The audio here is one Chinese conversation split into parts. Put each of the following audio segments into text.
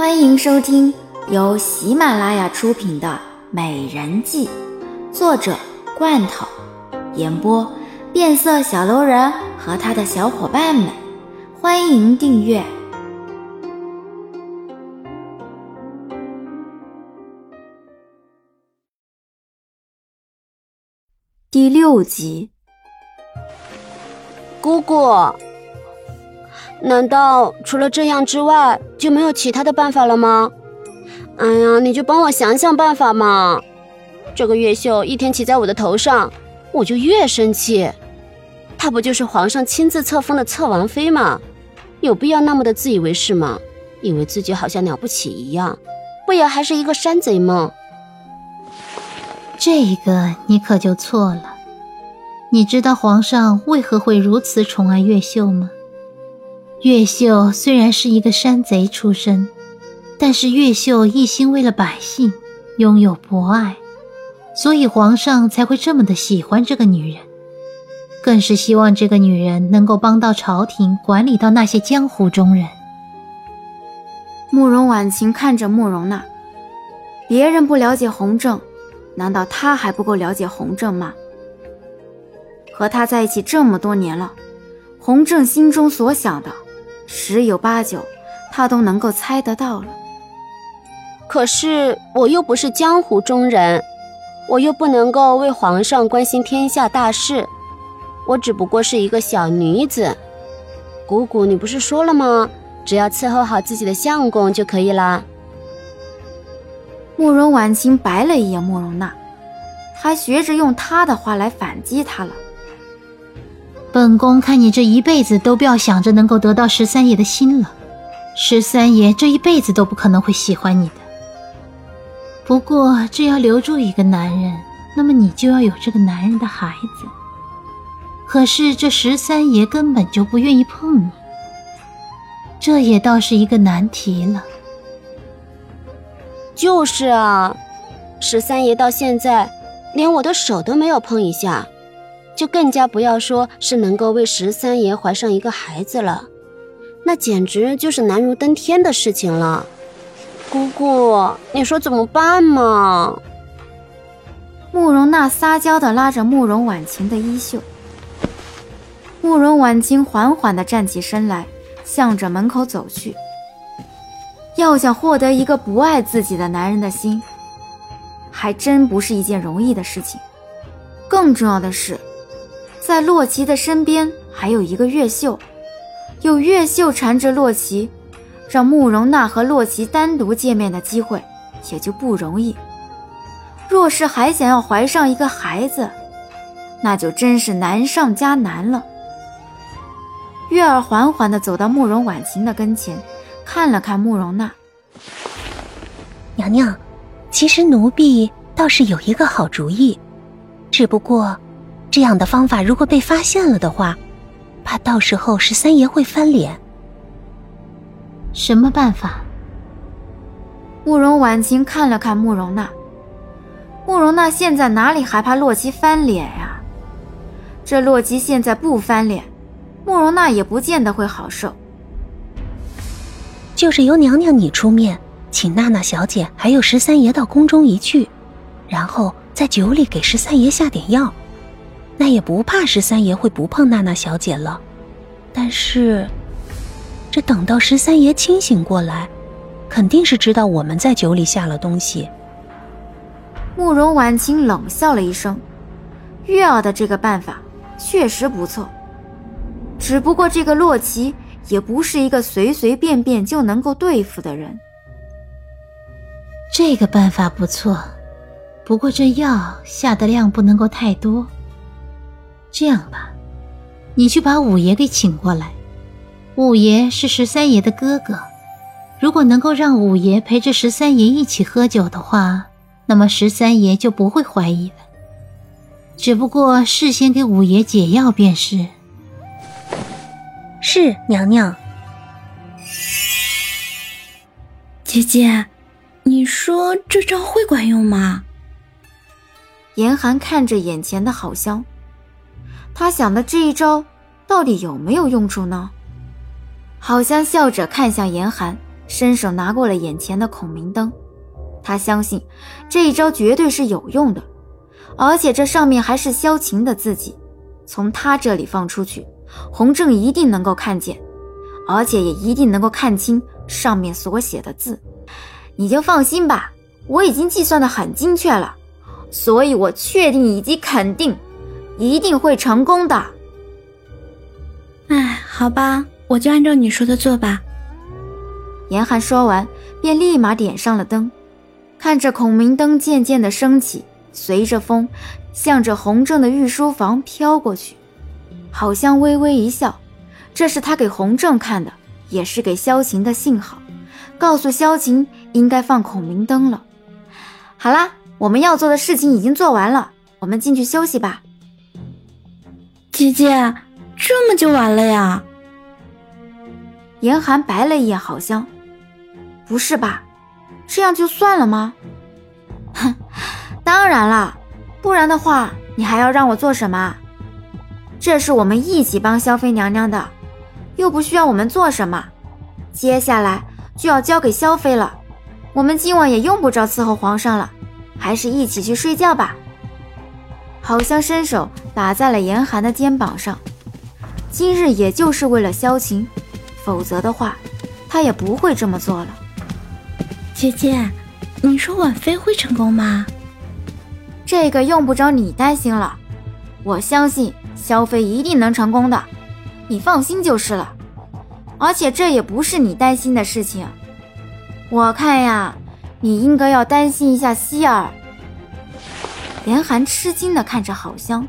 欢迎收听由喜马拉雅出品的《美人计》，作者罐头，演播变色小楼人和他的小伙伴们。欢迎订阅第六集。姑姑，难道除了这样之外就没有其他的办法了吗？哎呀，你就帮我想想办法嘛！这个越秀一天骑在我的头上，我就越生气。她不就是皇上亲自册封的侧王妃吗？有必要那么的自以为是吗？以为自己好像了不起一样，不也还是一个山贼吗？这个你可就错了。你知道皇上为何会如此宠爱越秀吗？越秀虽然是一个山贼出身，但是越秀一心为了百姓，拥有博爱，所以皇上才会这么的喜欢这个女人。更是希望这个女人能够帮到朝廷，管理到那些江湖中人。慕容婉晴看着慕容娜，别人不了解洪正，难道她还不够了解洪正吗？和他在一起这么多年了，洪正心中所想的，十有八九，他都能够猜得到了。可是我又不是江湖中人，我又不能够为皇上关心天下大事。我只不过是一个小女子，姑姑，你不是说了吗？只要伺候好自己的相公就可以了。慕容婉清白了一眼慕容娜，还学着用她的话来反击她了。本宫看你这一辈子都不要想着能够得到十三爷的心了，十三爷这一辈子都不可能会喜欢你的。不过，只要留住一个男人，那么你就要有这个男人的孩子。可是这十三爷根本就不愿意碰你，这也倒是一个难题了。就是啊，十三爷到现在连我的手都没有碰一下，就更加不要说是能够为十三爷怀上一个孩子了，那简直就是难如登天的事情了。姑姑，你说怎么办嘛？慕容娜撒娇的拉着慕容婉晴的衣袖。慕容婉清缓缓地站起身来，向着门口走去。要想获得一个不爱自己的男人的心，还真不是一件容易的事情。更重要的是，在洛奇的身边还有一个越秀，有越秀缠着洛奇，让慕容娜和洛奇单独见面的机会也就不容易。若是还想要怀上一个孩子，那就真是难上加难了。月儿缓缓地走到慕容婉晴的跟前，看了看慕容娜。娘娘，其实奴婢倒是有一个好主意，只不过，这样的方法如果被发现了的话，怕到时候十三爷会翻脸。什么办法？慕容婉晴看了看慕容娜。慕容娜现在哪里还怕洛基翻脸呀？这洛基现在不翻脸。慕容娜也不见得会好受，就是由娘娘你出面，请娜娜小姐还有十三爷到宫中一聚，然后在酒里给十三爷下点药，那也不怕十三爷会不碰娜娜小姐了。但是，这等到十三爷清醒过来，肯定是知道我们在酒里下了东西。慕容婉清冷笑了一声，月儿的这个办法确实不错。只不过这个洛奇也不是一个随随便便就能够对付的人。这个办法不错，不过这药下的量不能够太多。这样吧，你去把五爷给请过来。五爷是十三爷的哥哥，如果能够让五爷陪着十三爷一起喝酒的话，那么十三爷就不会怀疑了。只不过事先给五爷解药便是。是娘娘，姐姐，你说这招会管用吗？严寒看着眼前的好香，他想的这一招到底有没有用处呢？好香笑着看向严寒，伸手拿过了眼前的孔明灯。他相信这一招绝对是有用的，而且这上面还是萧晴的字迹，从他这里放出去，洪正一定能够看见，而且也一定能够看清上面所写的字。你就放心吧，我已经计算的很精确了，所以我确定以及肯定，一定会成功的。哎，好吧，我就按照你说的做吧。严寒说完，便立马点上了灯。看着孔明灯渐渐的升起，随着风，向着洪正的御书房飘过去。好像微微一笑，这是他给洪正看的，也是给萧晴的信号，告诉萧晴应该放孔明灯了。好啦，我们要做的事情已经做完了，我们进去休息吧。姐姐，这么就完了呀？严寒白了一眼郝香，不是吧？这样就算了吗？哼，当然了，不然的话，你还要让我做什么？这是我们一起帮萧妃娘娘的，又不需要我们做什么。接下来就要交给萧妃了，我们今晚也用不着伺候皇上了，还是一起去睡觉吧。好像伸手打在了严寒的肩膀上，今日也就是为了萧晴，否则的话，他也不会这么做了。姐姐，你说婉妃会成功吗？这个用不着你担心了，我相信萧妃一定能成功的，你放心就是了。而且这也不是你担心的事情，我看呀，你应该要担心一下希儿。严寒吃惊的看着郝香，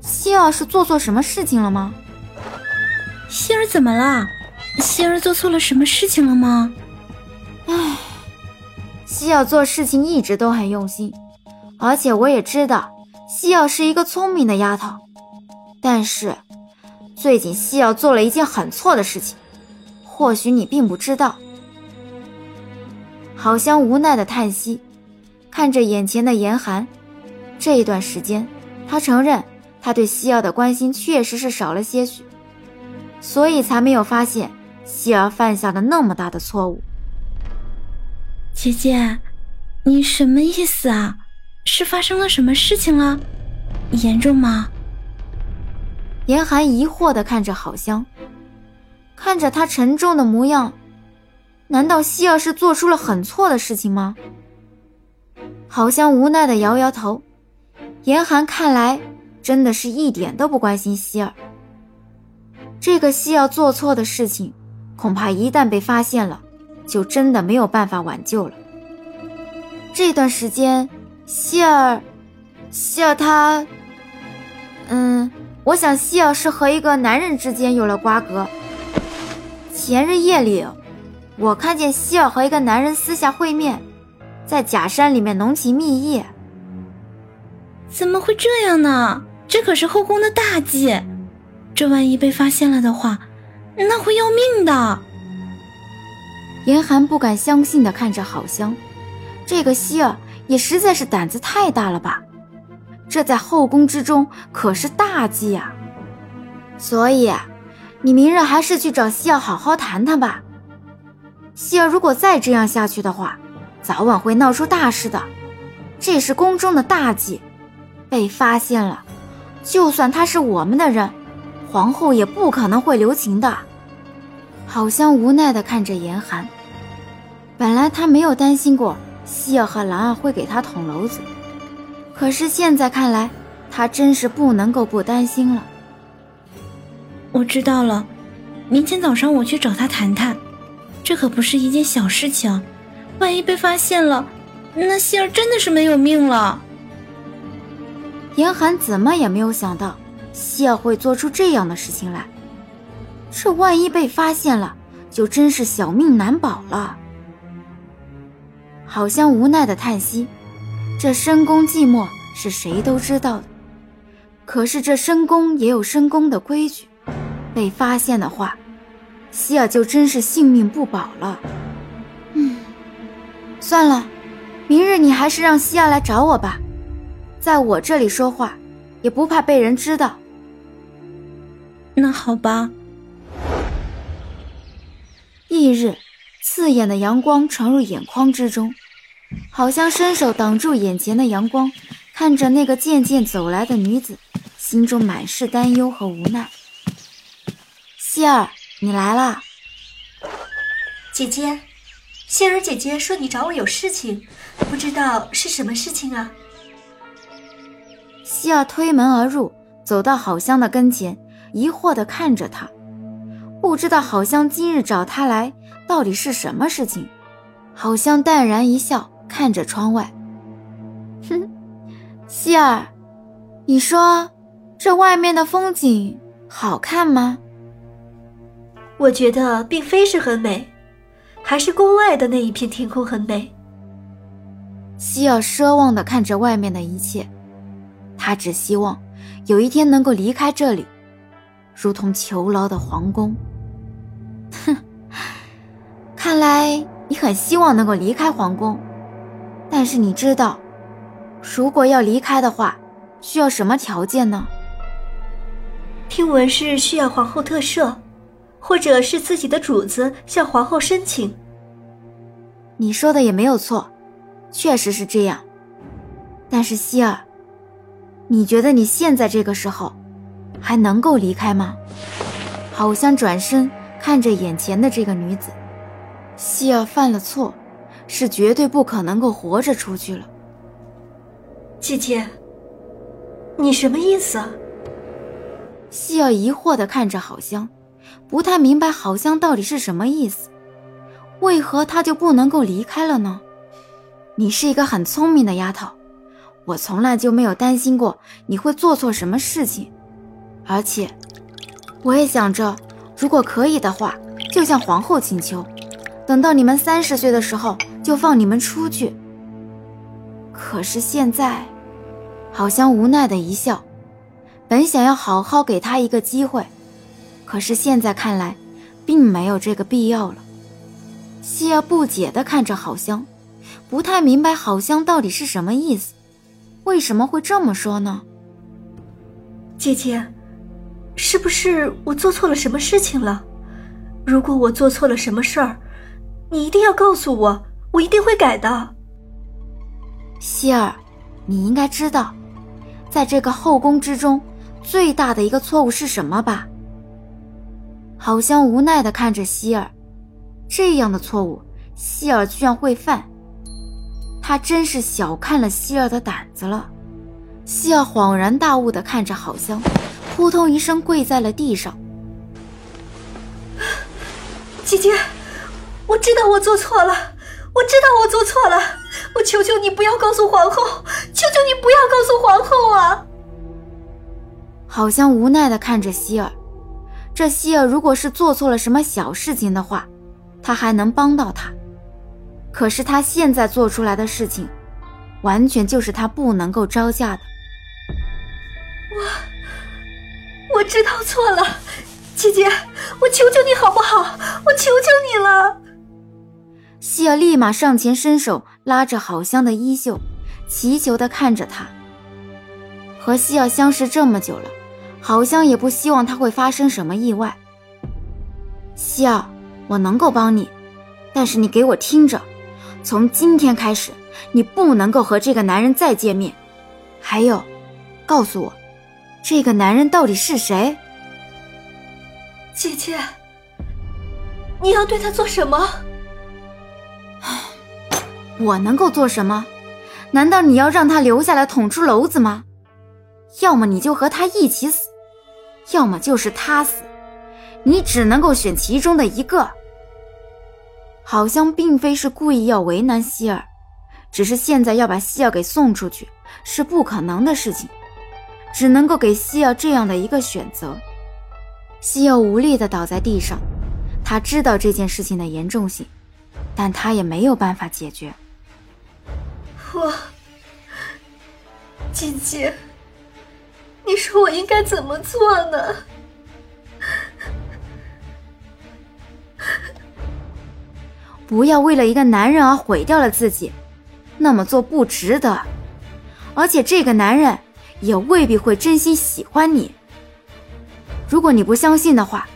希儿是做错什么事情了吗？希儿怎么了？希儿做错了什么事情了吗？唉。西药做事情一直都很用心，而且我也知道西药是一个聪明的丫头。但是最近西药做了一件很错的事情，或许你并不知道。好香无奈的叹息，看着眼前的严寒。这一段时间，他承认他对西儿的关心确实是少了些许，所以才没有发现希儿犯下了那么大的错误。姐姐，你什么意思啊？是发生了什么事情了？严重吗？严寒疑惑的看着郝香，看着他沉重的模样，难道希儿是做出了很错的事情吗？郝香无奈的摇摇头。严寒看来真的是一点都不关心希儿。这个希儿做错的事情，恐怕一旦被发现了。就真的没有办法挽救了。这段时间，希尔，希尔他，嗯，我想希尔是和一个男人之间有了瓜葛。前日夜里，我看见希尔和一个男人私下会面，在假山里面浓情蜜意。怎么会这样呢？这可是后宫的大忌，这万一被发现了的话，那会要命的。严寒不敢相信的看着郝香，这个希儿也实在是胆子太大了吧？这在后宫之中可是大忌啊！所以，你明日还是去找希儿好好谈谈吧。希儿如果再这样下去的话，早晚会闹出大事的。这是宫中的大忌，被发现了，就算他是我们的人，皇后也不可能会留情的。好香无奈地看着严寒。本来他没有担心过希儿和兰儿会给他捅娄子，可是现在看来，他真是不能够不担心了。我知道了，明天早上我去找他谈谈。这可不是一件小事情，万一被发现了，那希儿真的是没有命了。严寒怎么也没有想到希儿会做出这样的事情来。这万一被发现了，就真是小命难保了。好像无奈的叹息，这深宫寂寞是谁都知道的，可是这深宫也有深宫的规矩，被发现的话，希尔就真是性命不保了。嗯，算了，明日你还是让希尔来找我吧，在我这里说话，也不怕被人知道。那好吧。翌日，刺眼的阳光传入眼眶之中，好像伸手挡住眼前的阳光，看着那个渐渐走来的女子，心中满是担忧和无奈。希儿，你来啦！姐姐，希儿姐姐说你找我有事情，不知道是什么事情啊？希儿推门而入，走到好香的跟前，疑惑地看着他，不知道好香今日找他来到底是什么事情。好香淡然一笑，看着窗外，哼，希儿，你说这外面的风景好看吗？我觉得并非是很美。还是宫外的那一片天空很美。希尔奢望地看着外面的一切，他只希望有一天能够离开这里，如同囚牢的皇宫。哼，看来你很希望能够离开皇宫，但是你知道，如果要离开的话，需要什么条件呢？听闻是需要皇后特赦。或者是自己的主子向皇后申请。你说的也没有错，确实是这样。但是希儿，你觉得你现在这个时候还能够离开吗？好像转身看着眼前的这个女子，希儿犯了错，是绝对不可能够活着出去了。姐姐，你什么意思？希儿疑惑的看着好香。不太明白好香到底是什么意思，为何她就不能够离开了呢？你是一个很聪明的丫头，我从来就没有担心过你会做错什么事情，而且我也想着，如果可以的话，就向皇后请求，等到你们三十岁的时候就放你们出去。可是现在，好香无奈的一笑，本想要好好给他一个机会。可是现在看来，并没有这个必要了。希儿不解地看着好香，不太明白好香到底是什么意思，为什么会这么说呢？姐姐，是不是我做错了什么事情了？如果我做错了什么事儿，你一定要告诉我，我一定会改的。希儿，你应该知道，在这个后宫之中，最大的一个错误是什么吧？好像无奈的看着希儿，这样的错误，希儿居然会犯，他真是小看了希儿的胆子了。希儿恍然大悟的看着郝香，扑通一声跪在了地上。姐姐，我知道我做错了，我知道我做错了，我求求你不要告诉皇后，求求你不要告诉皇后啊！郝香无奈的看着希儿。这希儿如果是做错了什么小事情的话，他还能帮到他。可是他现在做出来的事情，完全就是他不能够招架的。我我知道错了，姐姐，我求求你好不好？我求求你了。希尔立马上前伸手拉着郝香的衣袖，祈求的看着他。和希尔相识这么久了。郝香也不希望他会发生什么意外。希儿，我能够帮你，但是你给我听着，从今天开始，你不能够和这个男人再见面。还有，告诉我，这个男人到底是谁？姐姐，你要对他做什么？我能够做什么？难道你要让他留下来捅出篓子吗？要么你就和他一起死。要么就是他死，你只能够选其中的一个。好像并非是故意要为难希儿，只是现在要把希儿给送出去是不可能的事情，只能够给希儿这样的一个选择。希儿无力的倒在地上，他知道这件事情的严重性，但他也没有办法解决。我，姐姐。你说我应该怎么做呢？不要为了一个男人而毁掉了自己，那么做不值得。而且这个男人也未必会真心喜欢你。如果你不相信的话，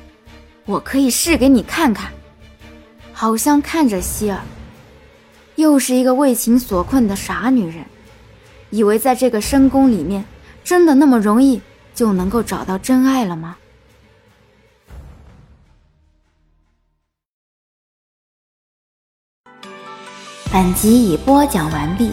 我可以试给你看看。好像看着希儿，又是一个为情所困的傻女人，以为在这个深宫里面，真的那么容易就能够找到真爱了吗？本集已播讲完毕。